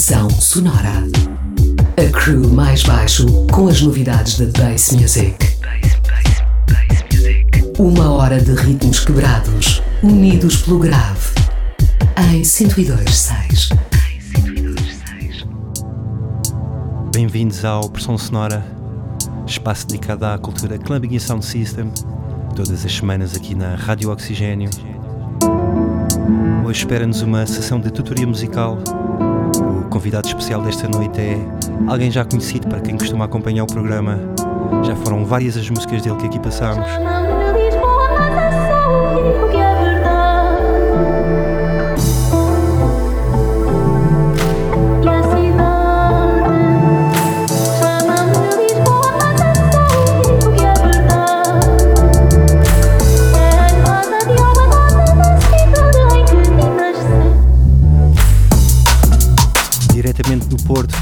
Estação Sonora. A crew mais baixo com as novidades da Bass Music. Uma hora de ritmos quebrados, unidos pelo grave. Em 102.6. Bem-vindos ao Pressão Sonora, espaço dedicado à cultura Clubbing e Sound System, todas as semanas aqui na Rádio Oxigênio. Hoje espera-nos uma sessão de tutoria musical. Convidado especial desta noite é alguém já conhecido para quem costuma acompanhar o programa. Já foram várias as músicas dele que aqui passamos.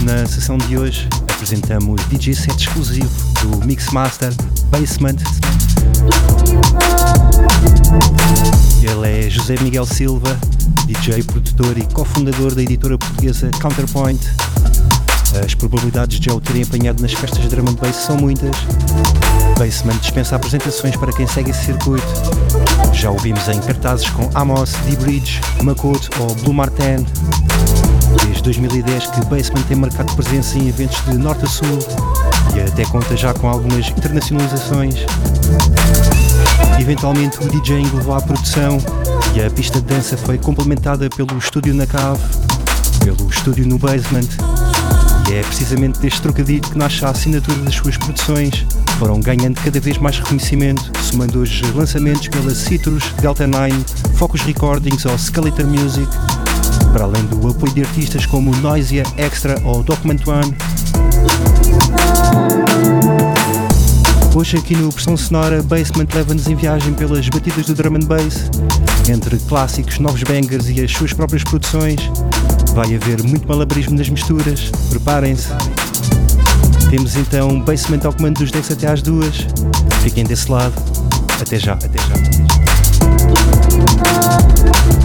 Na sessão de hoje, apresentamos DJ set exclusivo do Mixmaster Basement. Ele é José Miguel Silva, DJ, produtor e cofundador da editora portuguesa Counterpoint. As probabilidades de já o terem apanhado nas festas de drum and bass são muitas. Basement dispensa apresentações para quem segue esse circuito. Já o vimos em cartazes com Amos, D-Bridge, Makoto ou Blue Martin. Desde 2010 que Basement tem marcado presença em eventos de norte a sul e até conta já com algumas internacionalizações. Eventualmente o DJing levou à produção e a pista de dança foi complementada pelo estúdio na cave, pelo estúdio no basement. E é precisamente deste trocadilho que nasce a assinatura das suas produções. Foram ganhando cada vez mais reconhecimento, somando hoje lançamentos pela Citrus, Delta 9, Focus Recordings ou Skeletor Music, para além do apoio de artistas como Noisia, Extra ou Document One. Hoje aqui no Pressão Sonora, Basement leva-nos em viagem pelas batidas do drum and bass, entre clássicos, novos bangers e as suas próprias produções. Vai haver muito malabarismo nas misturas, preparem-se. Temos então Basement ao comando dos decks até às duas. Fiquem desse lado. Até já, até já. Até já.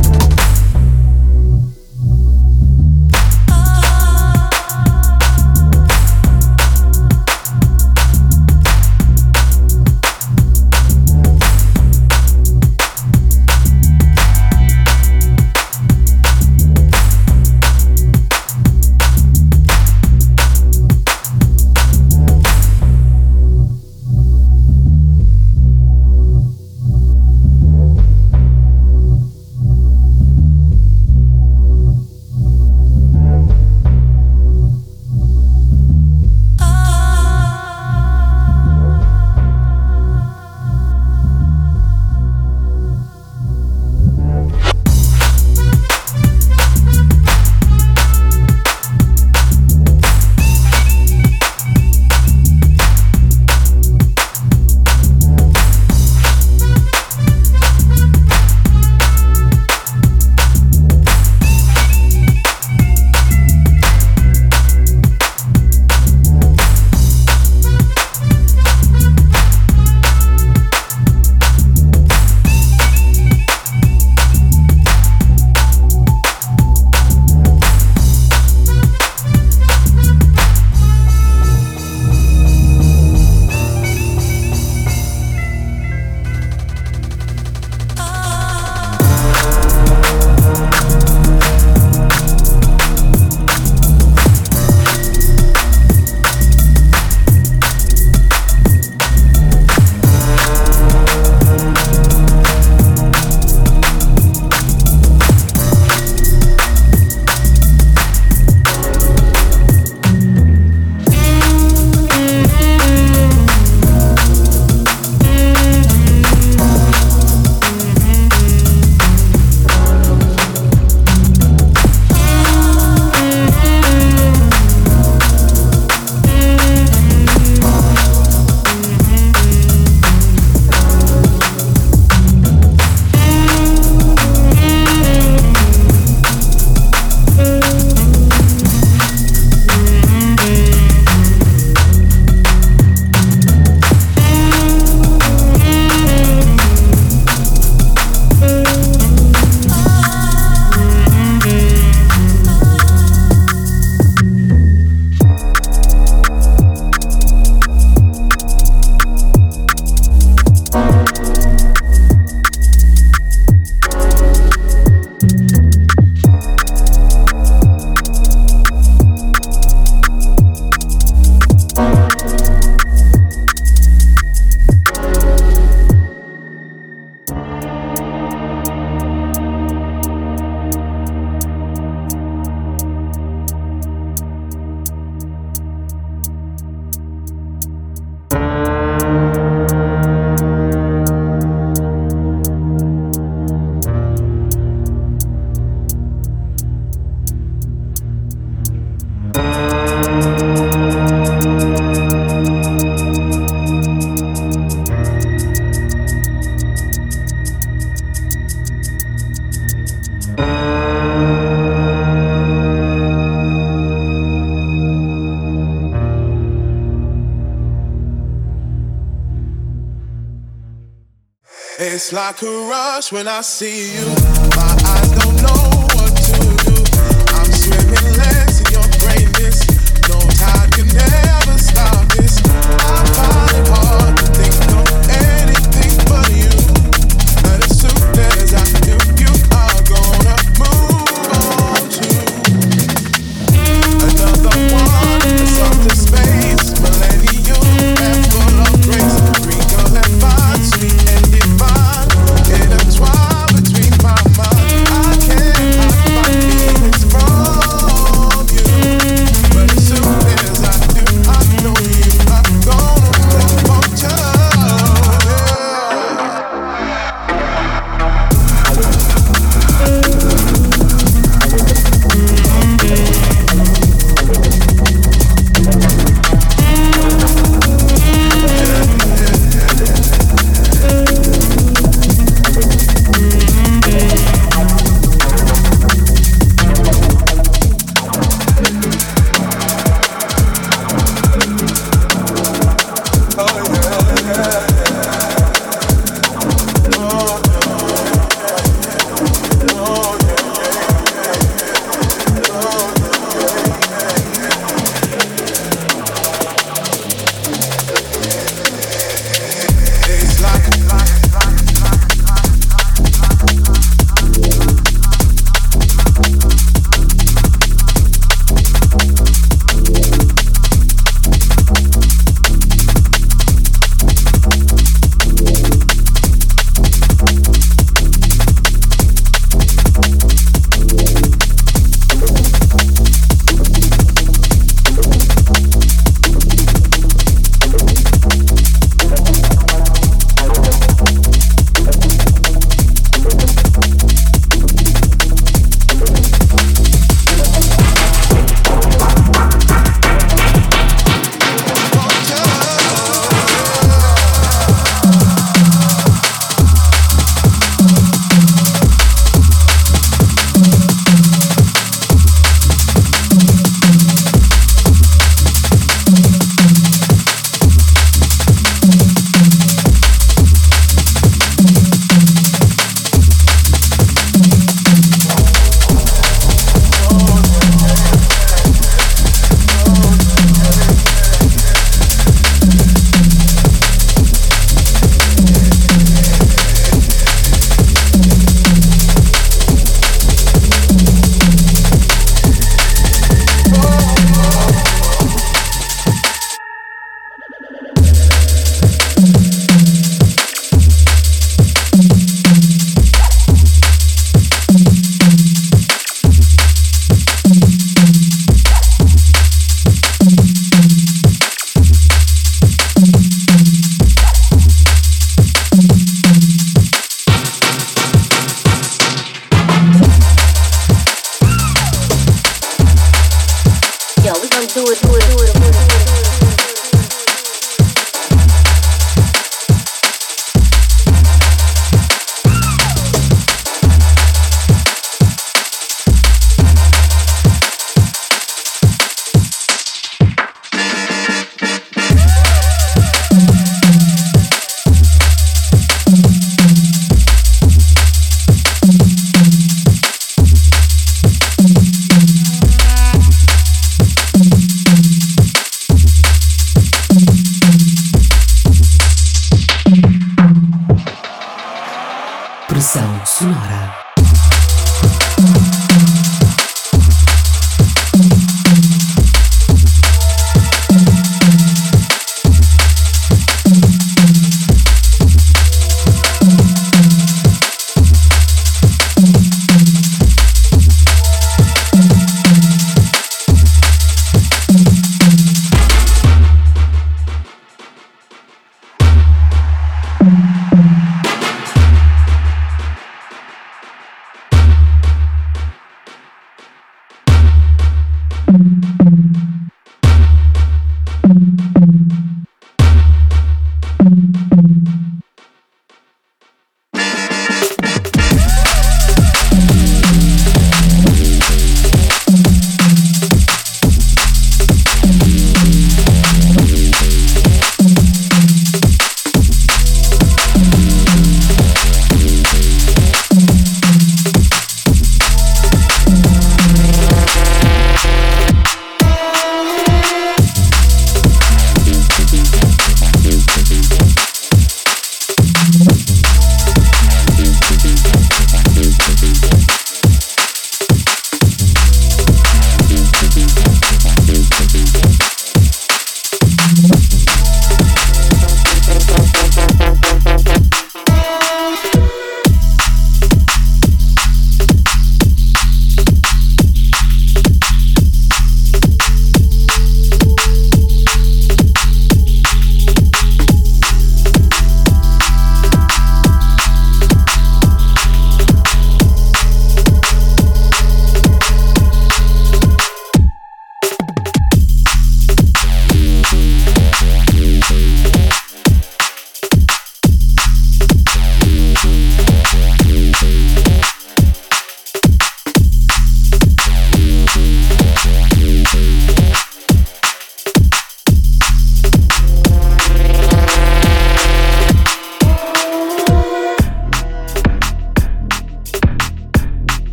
It's like a rush when I see you.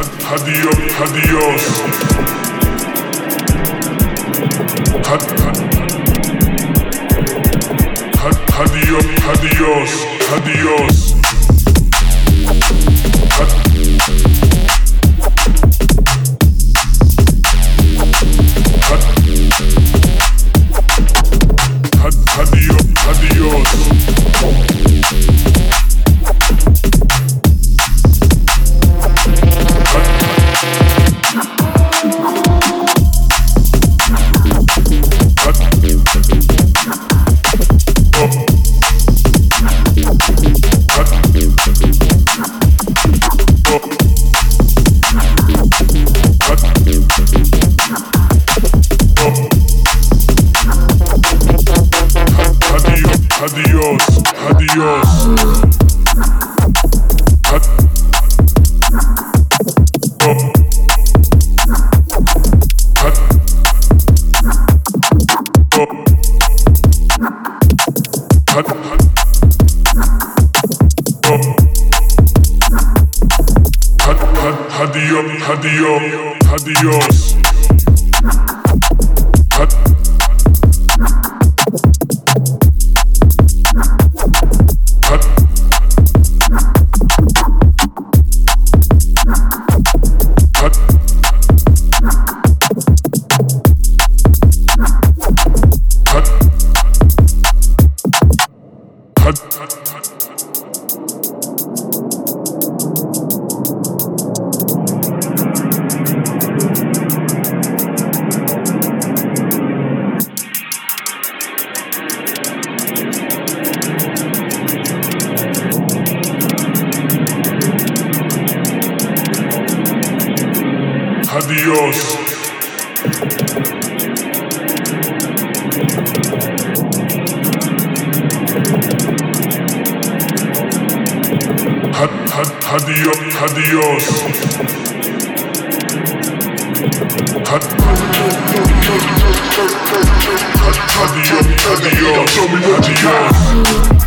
Adios, adios. Adios, adios, adios. Dios. Adiós, adiós. Adiós, adiós, adiós.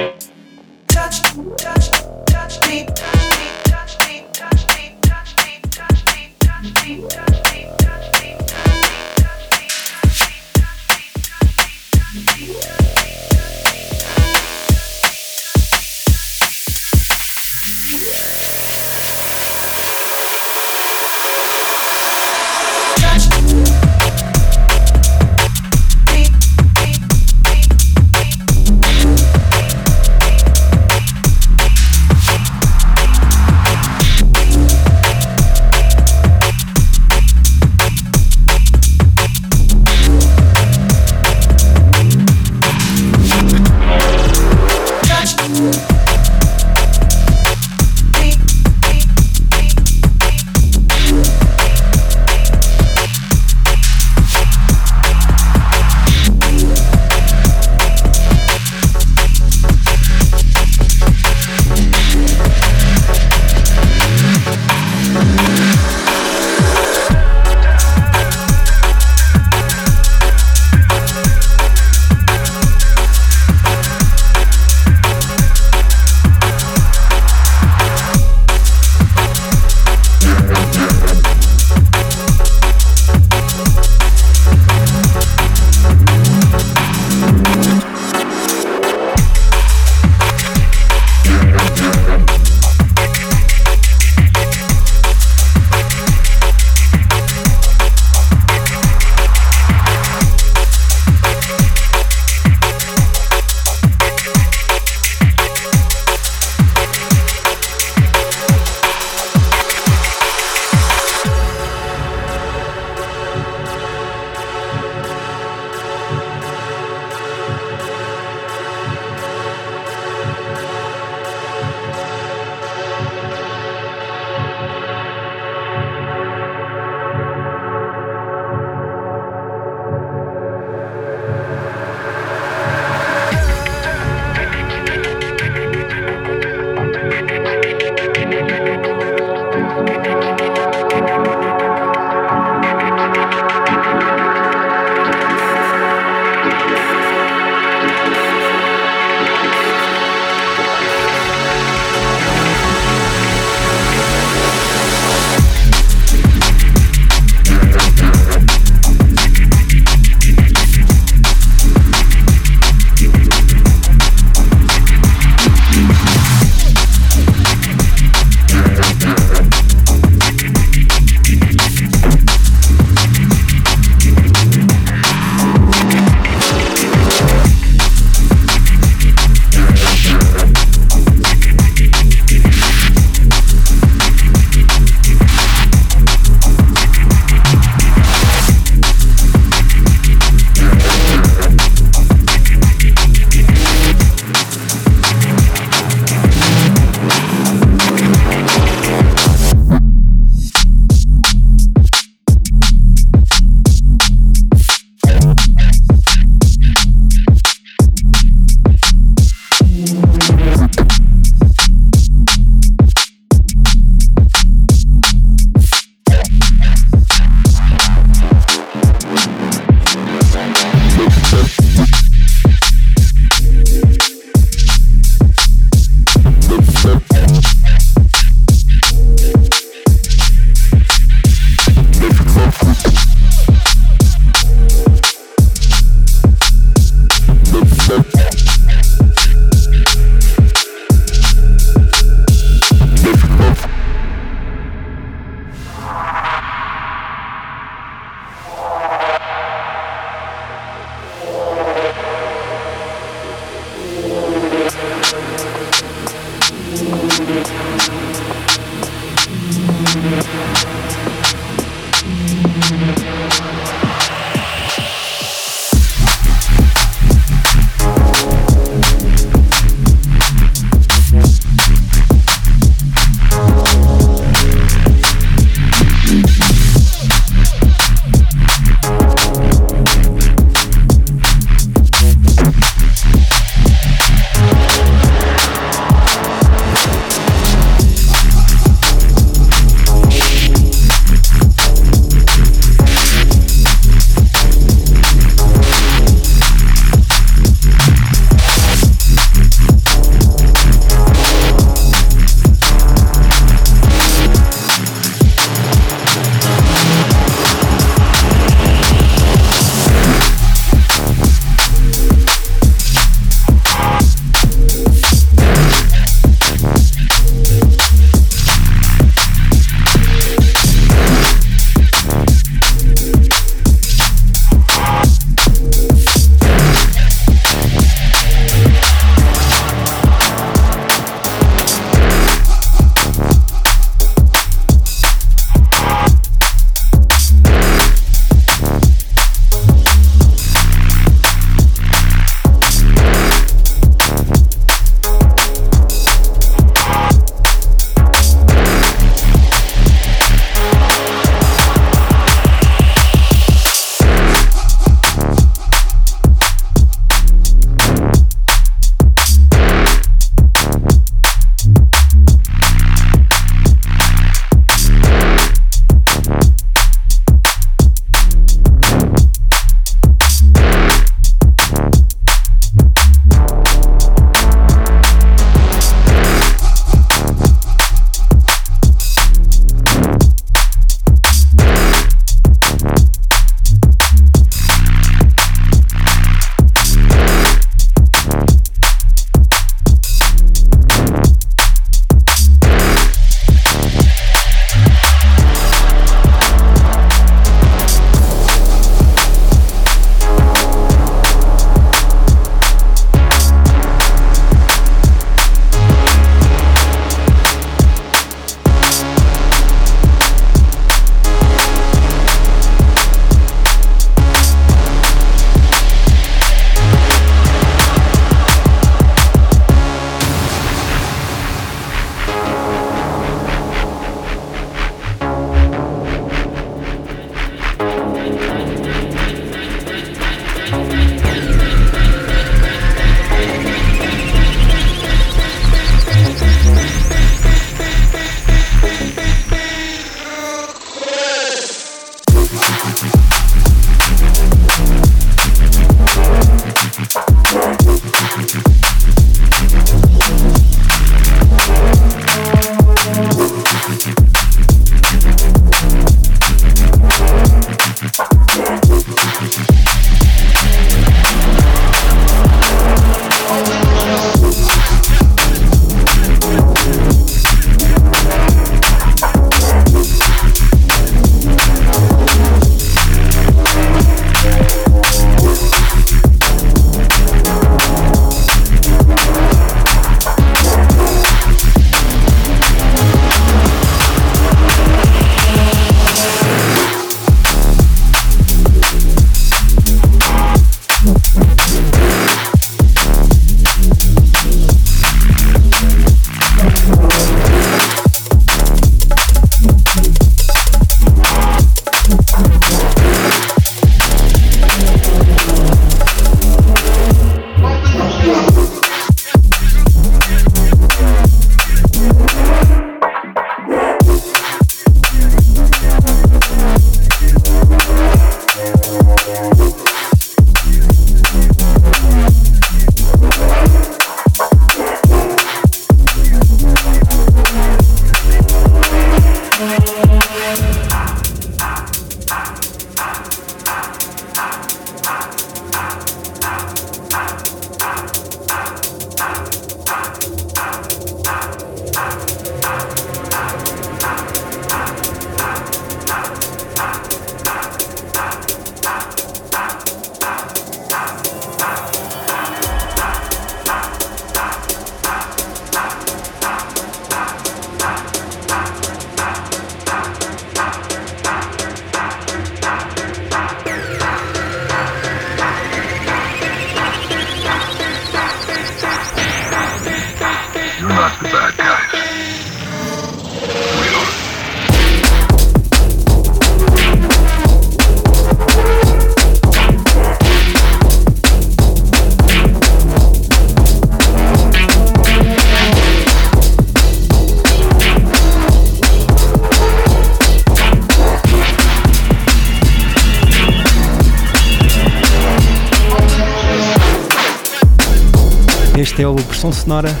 Este é o Pressão Sonora,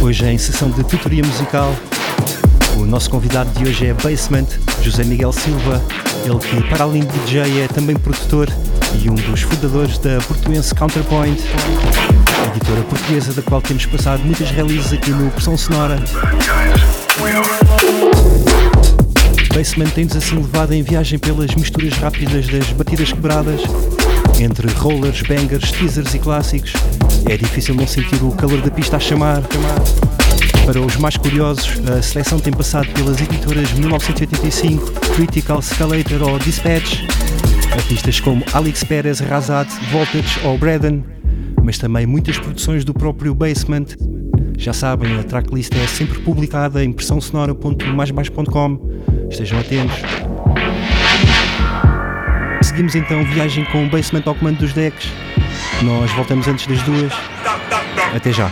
hoje em sessão de tutoria musical. O nosso convidado de hoje é Basement, José Miguel Silva, ele que, para além de DJ, é também produtor e um dos fundadores da portuense Counterpoint, editora portuguesa da qual temos passado muitas releases aqui no Pressão Sonora. Basement tem-nos assim levado em viagem pelas misturas rápidas das batidas quebradas, entre rollers, bangers, teasers e clássicos. É difícil não sentir o calor da pista a chamar. Para os mais curiosos, a seleção tem passado pelas editoras 1985, Critical Scalator ou Dispatch, artistas como Alex Perez, Razat, Voltage ou Braden, mas também muitas produções do próprio Basement. Já sabem, a tracklist é sempre publicada em pressãosonora.maisbaixo.com. Estejam atentos. Seguimos então viagem com o Basement ao comando dos decks. Nós voltamos antes das duas. Até já.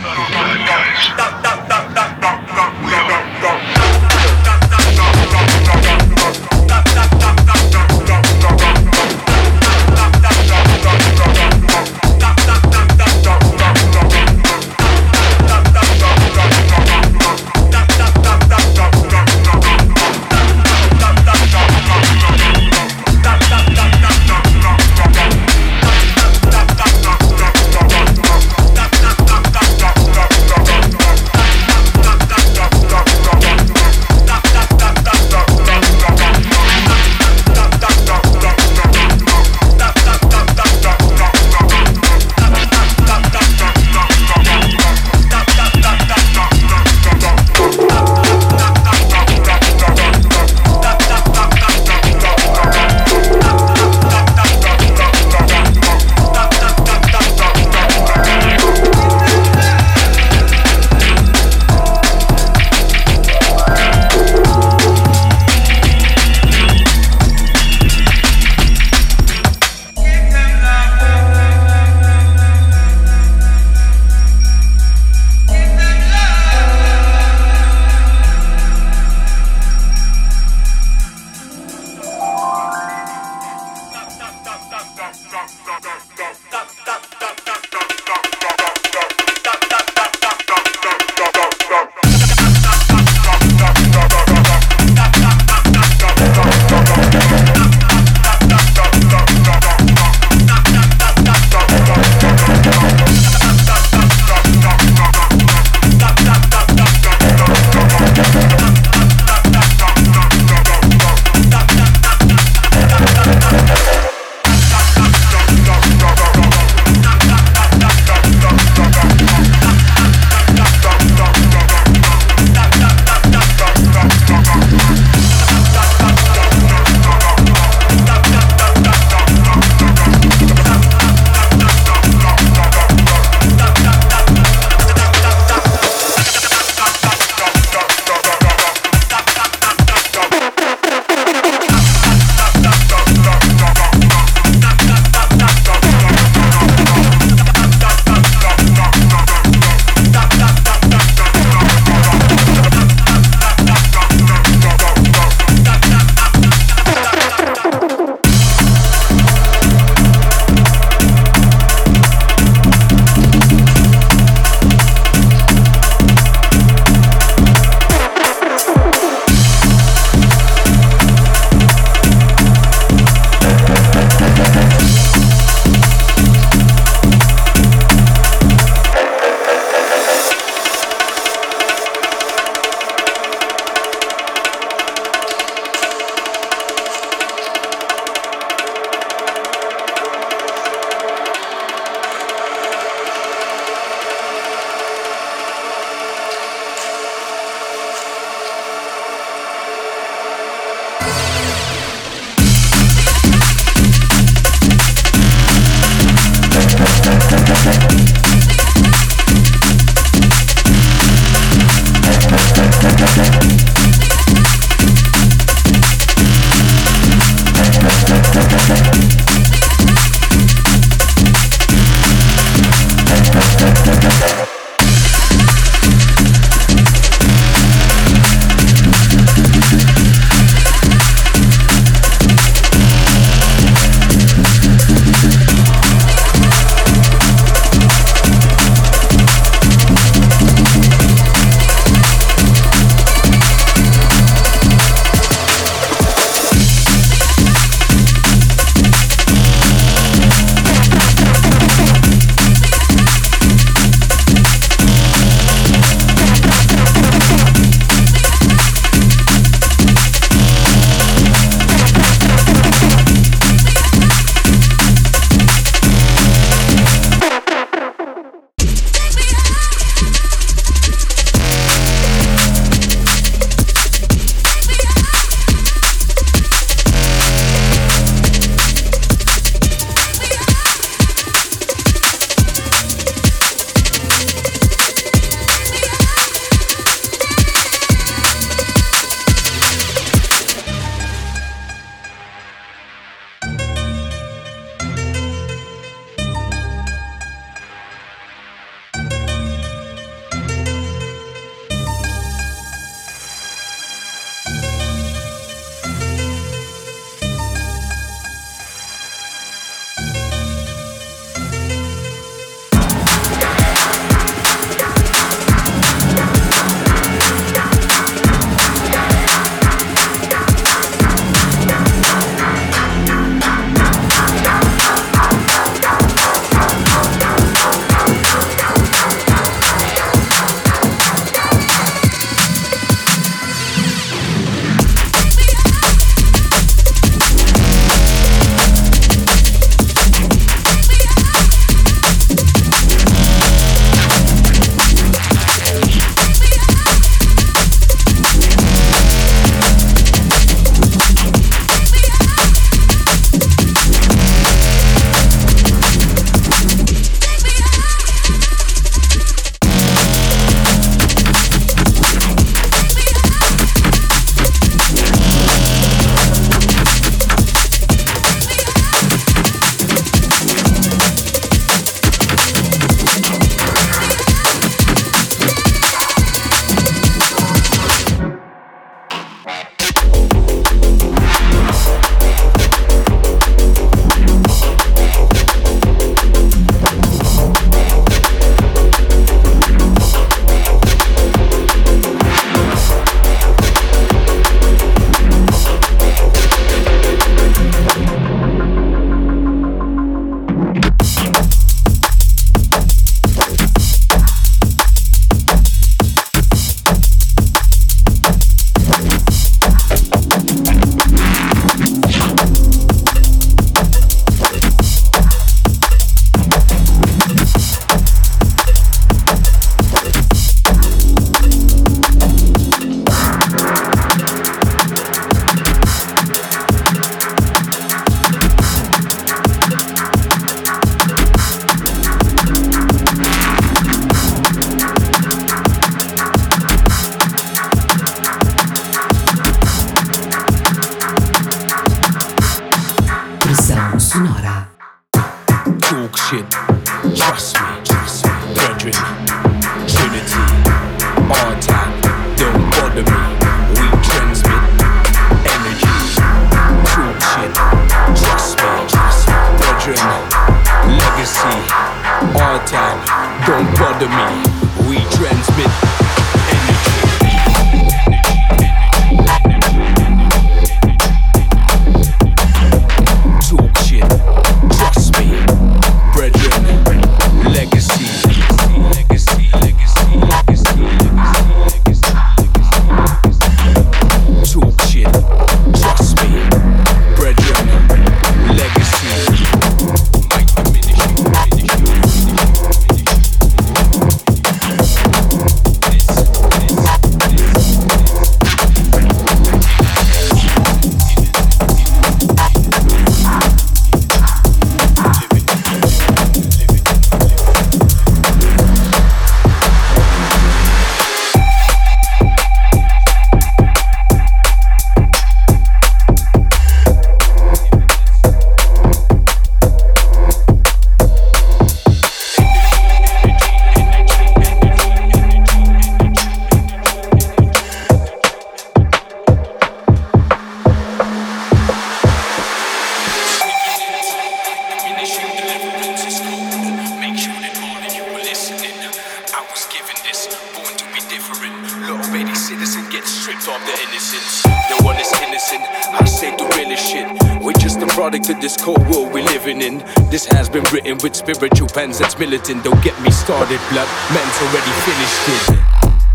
Spiritual pens that's militant. Don't get me started, blood. Men's already finished it.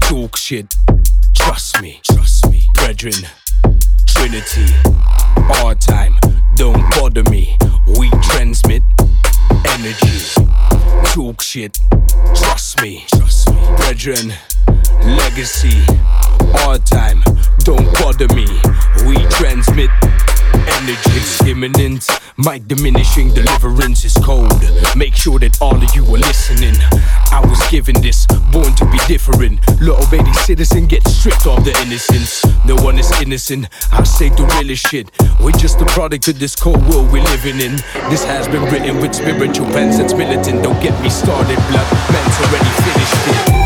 Talk shit, trust me, trust me, brethren. Trinity, our time, don't bother me. We transmit energy. Talk shit, trust me, trust me, brethren. Legacy, our time, don't bother me. We transmit energy. Imminent. My diminishing deliverance is cold. Make sure that all of you are listening. I was given this, born to be different. Little baby citizen gets stripped of the innocence. No one is innocent. I say the realest shit. We're just a product of this cold world we're living in. This has been written with spiritual pens that's militant. Don't get me started, blood. Man's already finished it.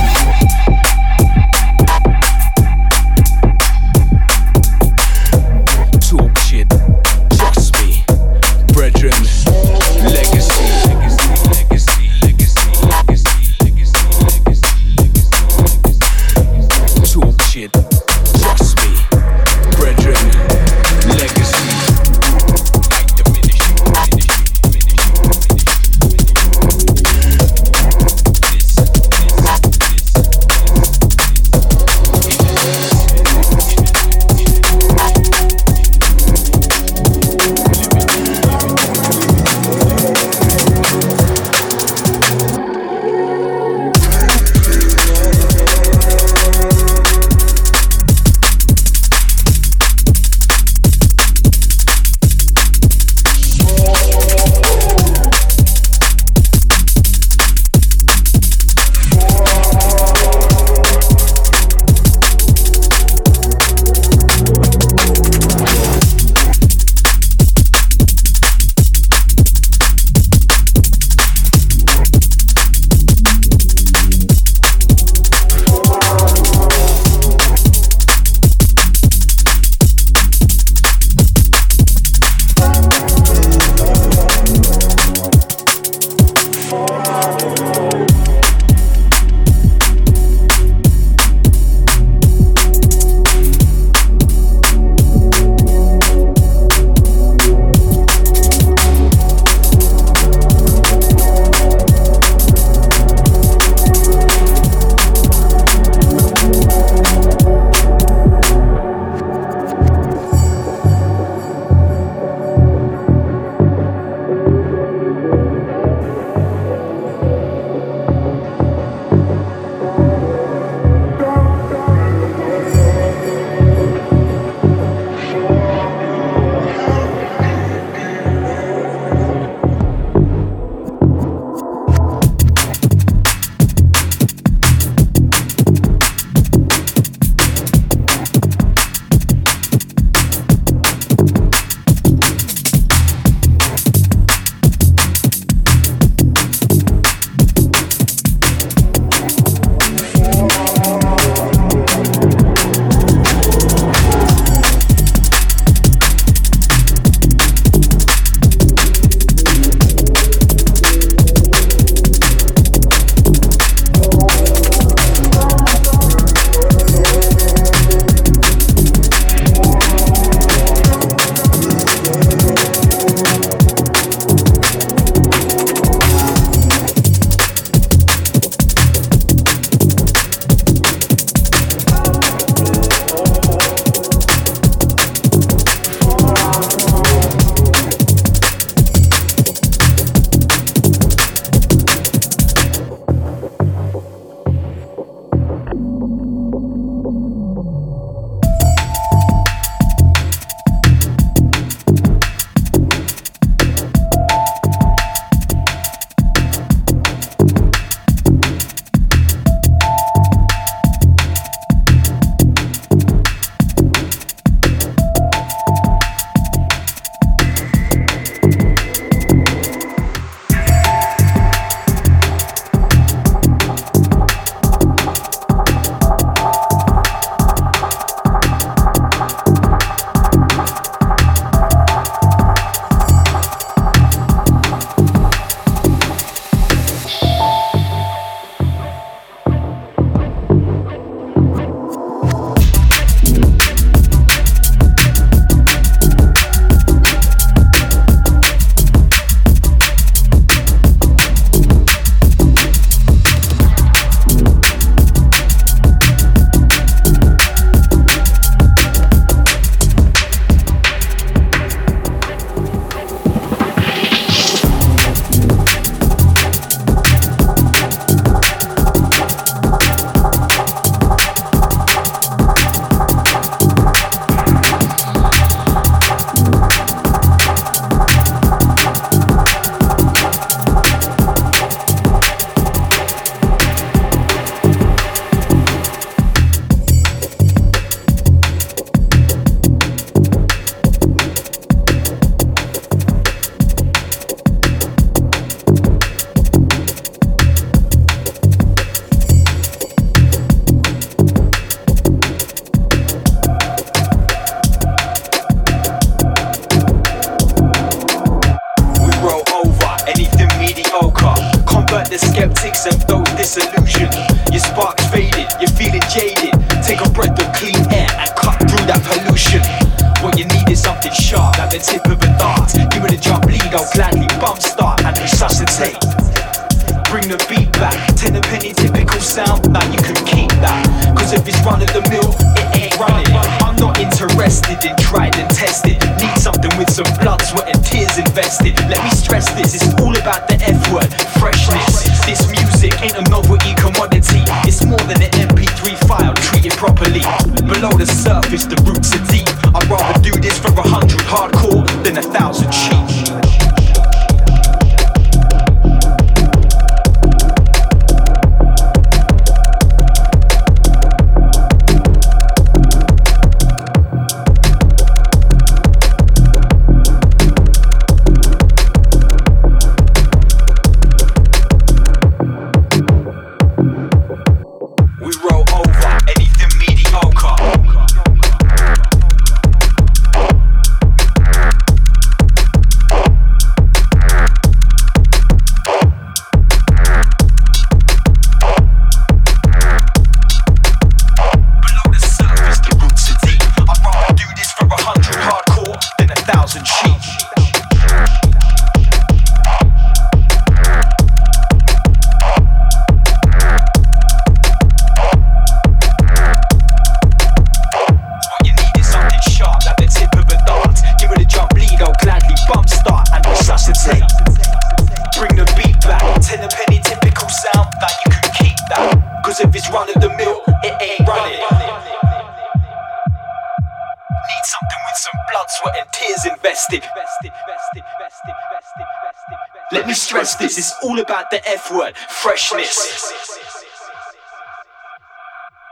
outward freshness.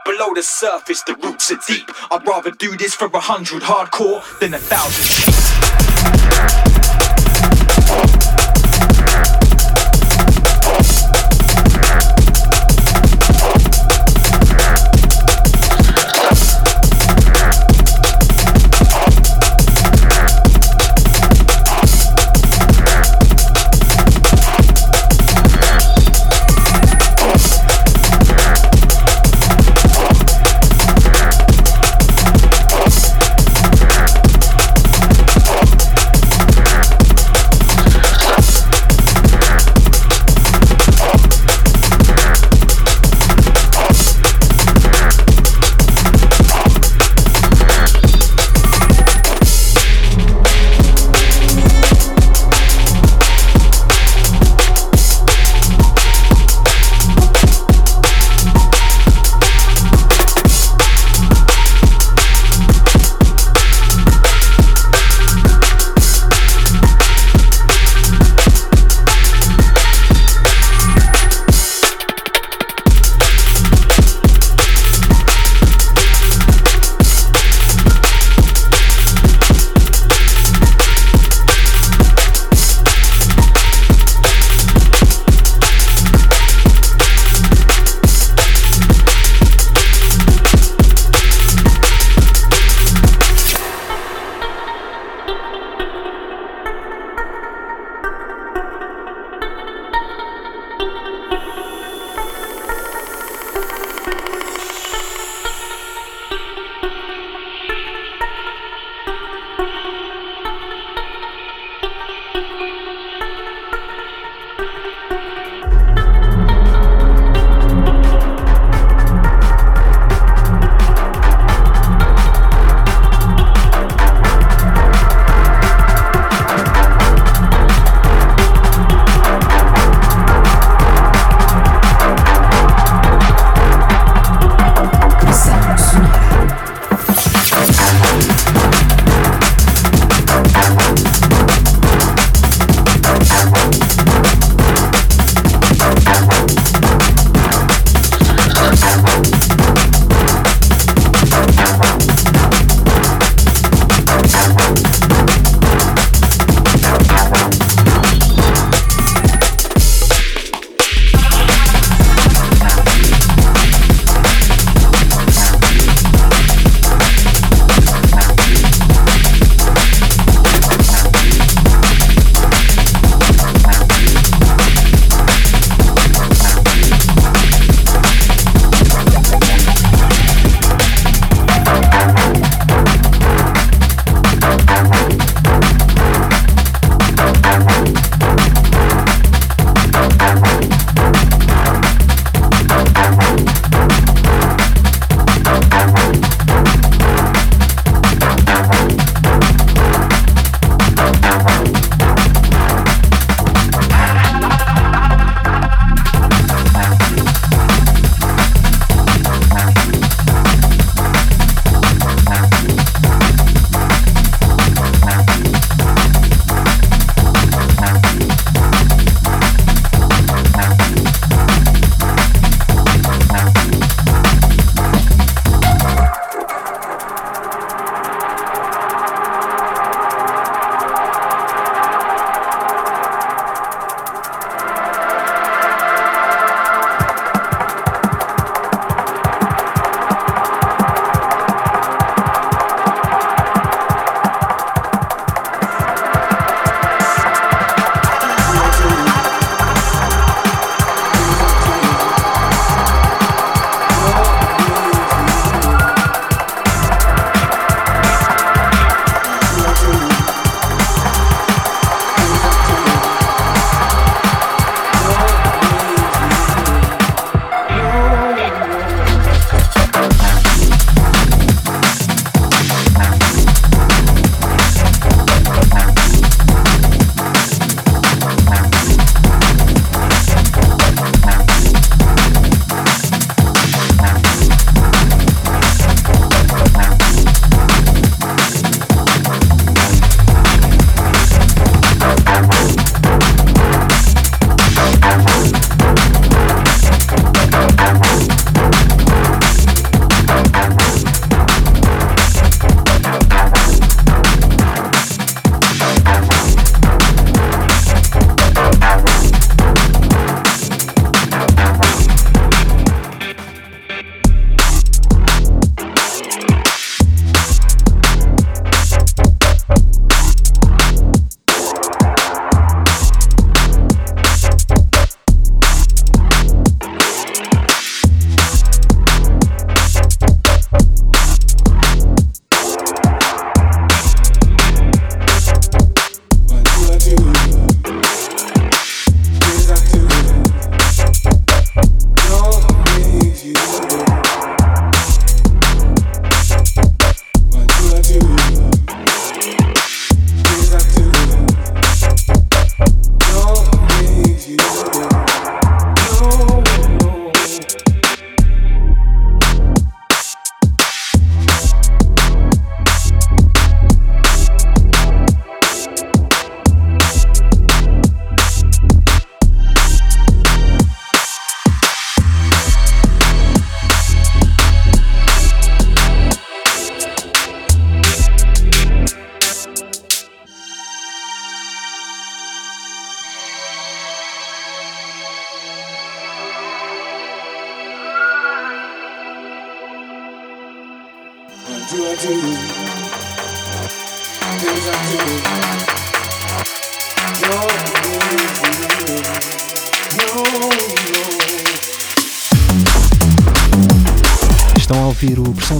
Below the surface, the roots are deep. I'd rather do this for a hundred hardcore than a thousand.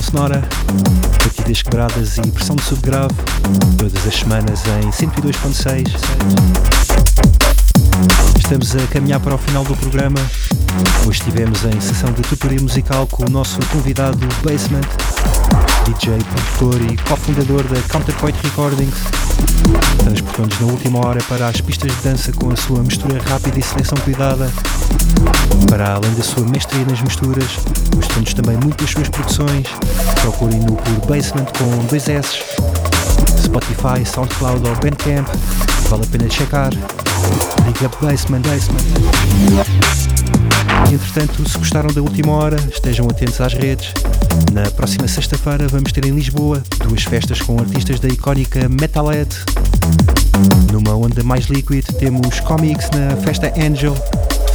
Sonora, batidas quebradas e pressão de subgrave, todas as semanas em 102.6. Estamos a caminhar para o final do programa. Hoje estivemos em sessão de tutoria musical com o nosso convidado Basement, DJ, produtor e cofundador da Counterpoint Recordings. Transportou-nos na última hora para as pistas de dança com a sua mistura rápida e seleção cuidada. Para além da sua mestria nas misturas, mostrou-nos também muitas suas produções. Procurem-no por Basement com dois S, Spotify, Soundcloud ou Bandcamp. Vale a pena checar. Big Up Basement, Basement. Entretanto, se gostaram da última hora, estejam atentos às redes. Na próxima sexta-feira vamos ter em Lisboa duas festas com artistas da icónica Metalhead. Numa onda mais liquid temos Comics na festa Angel,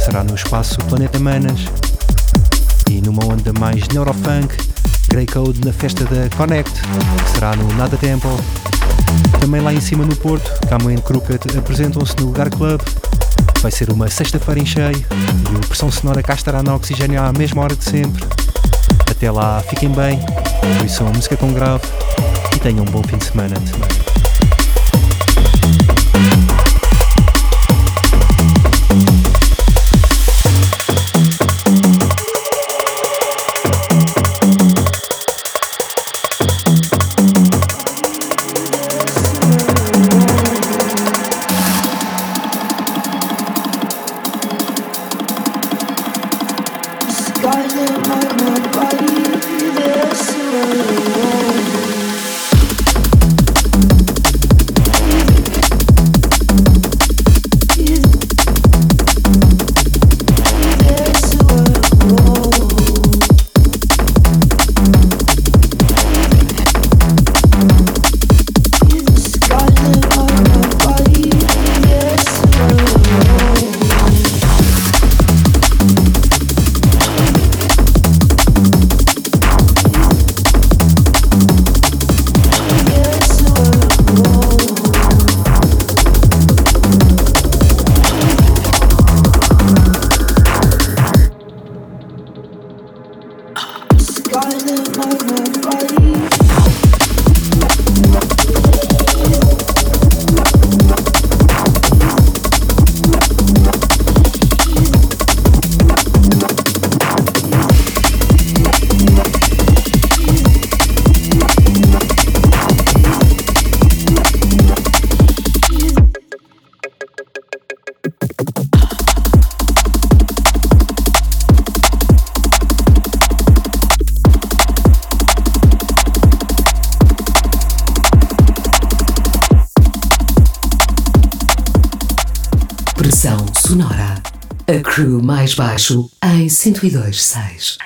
será no espaço Planeta Manas. E numa onda mais neurofunk, Grey Code na festa da Connect, será no Nada Temple. Também lá em cima no Porto, Camo and Crooked apresentam-se no Gar Club. Vai ser uma sexta-feira em cheio e o Pressão Sonora cá estará na Oxigênio à mesma hora de sempre. Até lá, fiquem bem, ouçam música com grave e tenham um bom fim de semana. Mais baixo em 102.6.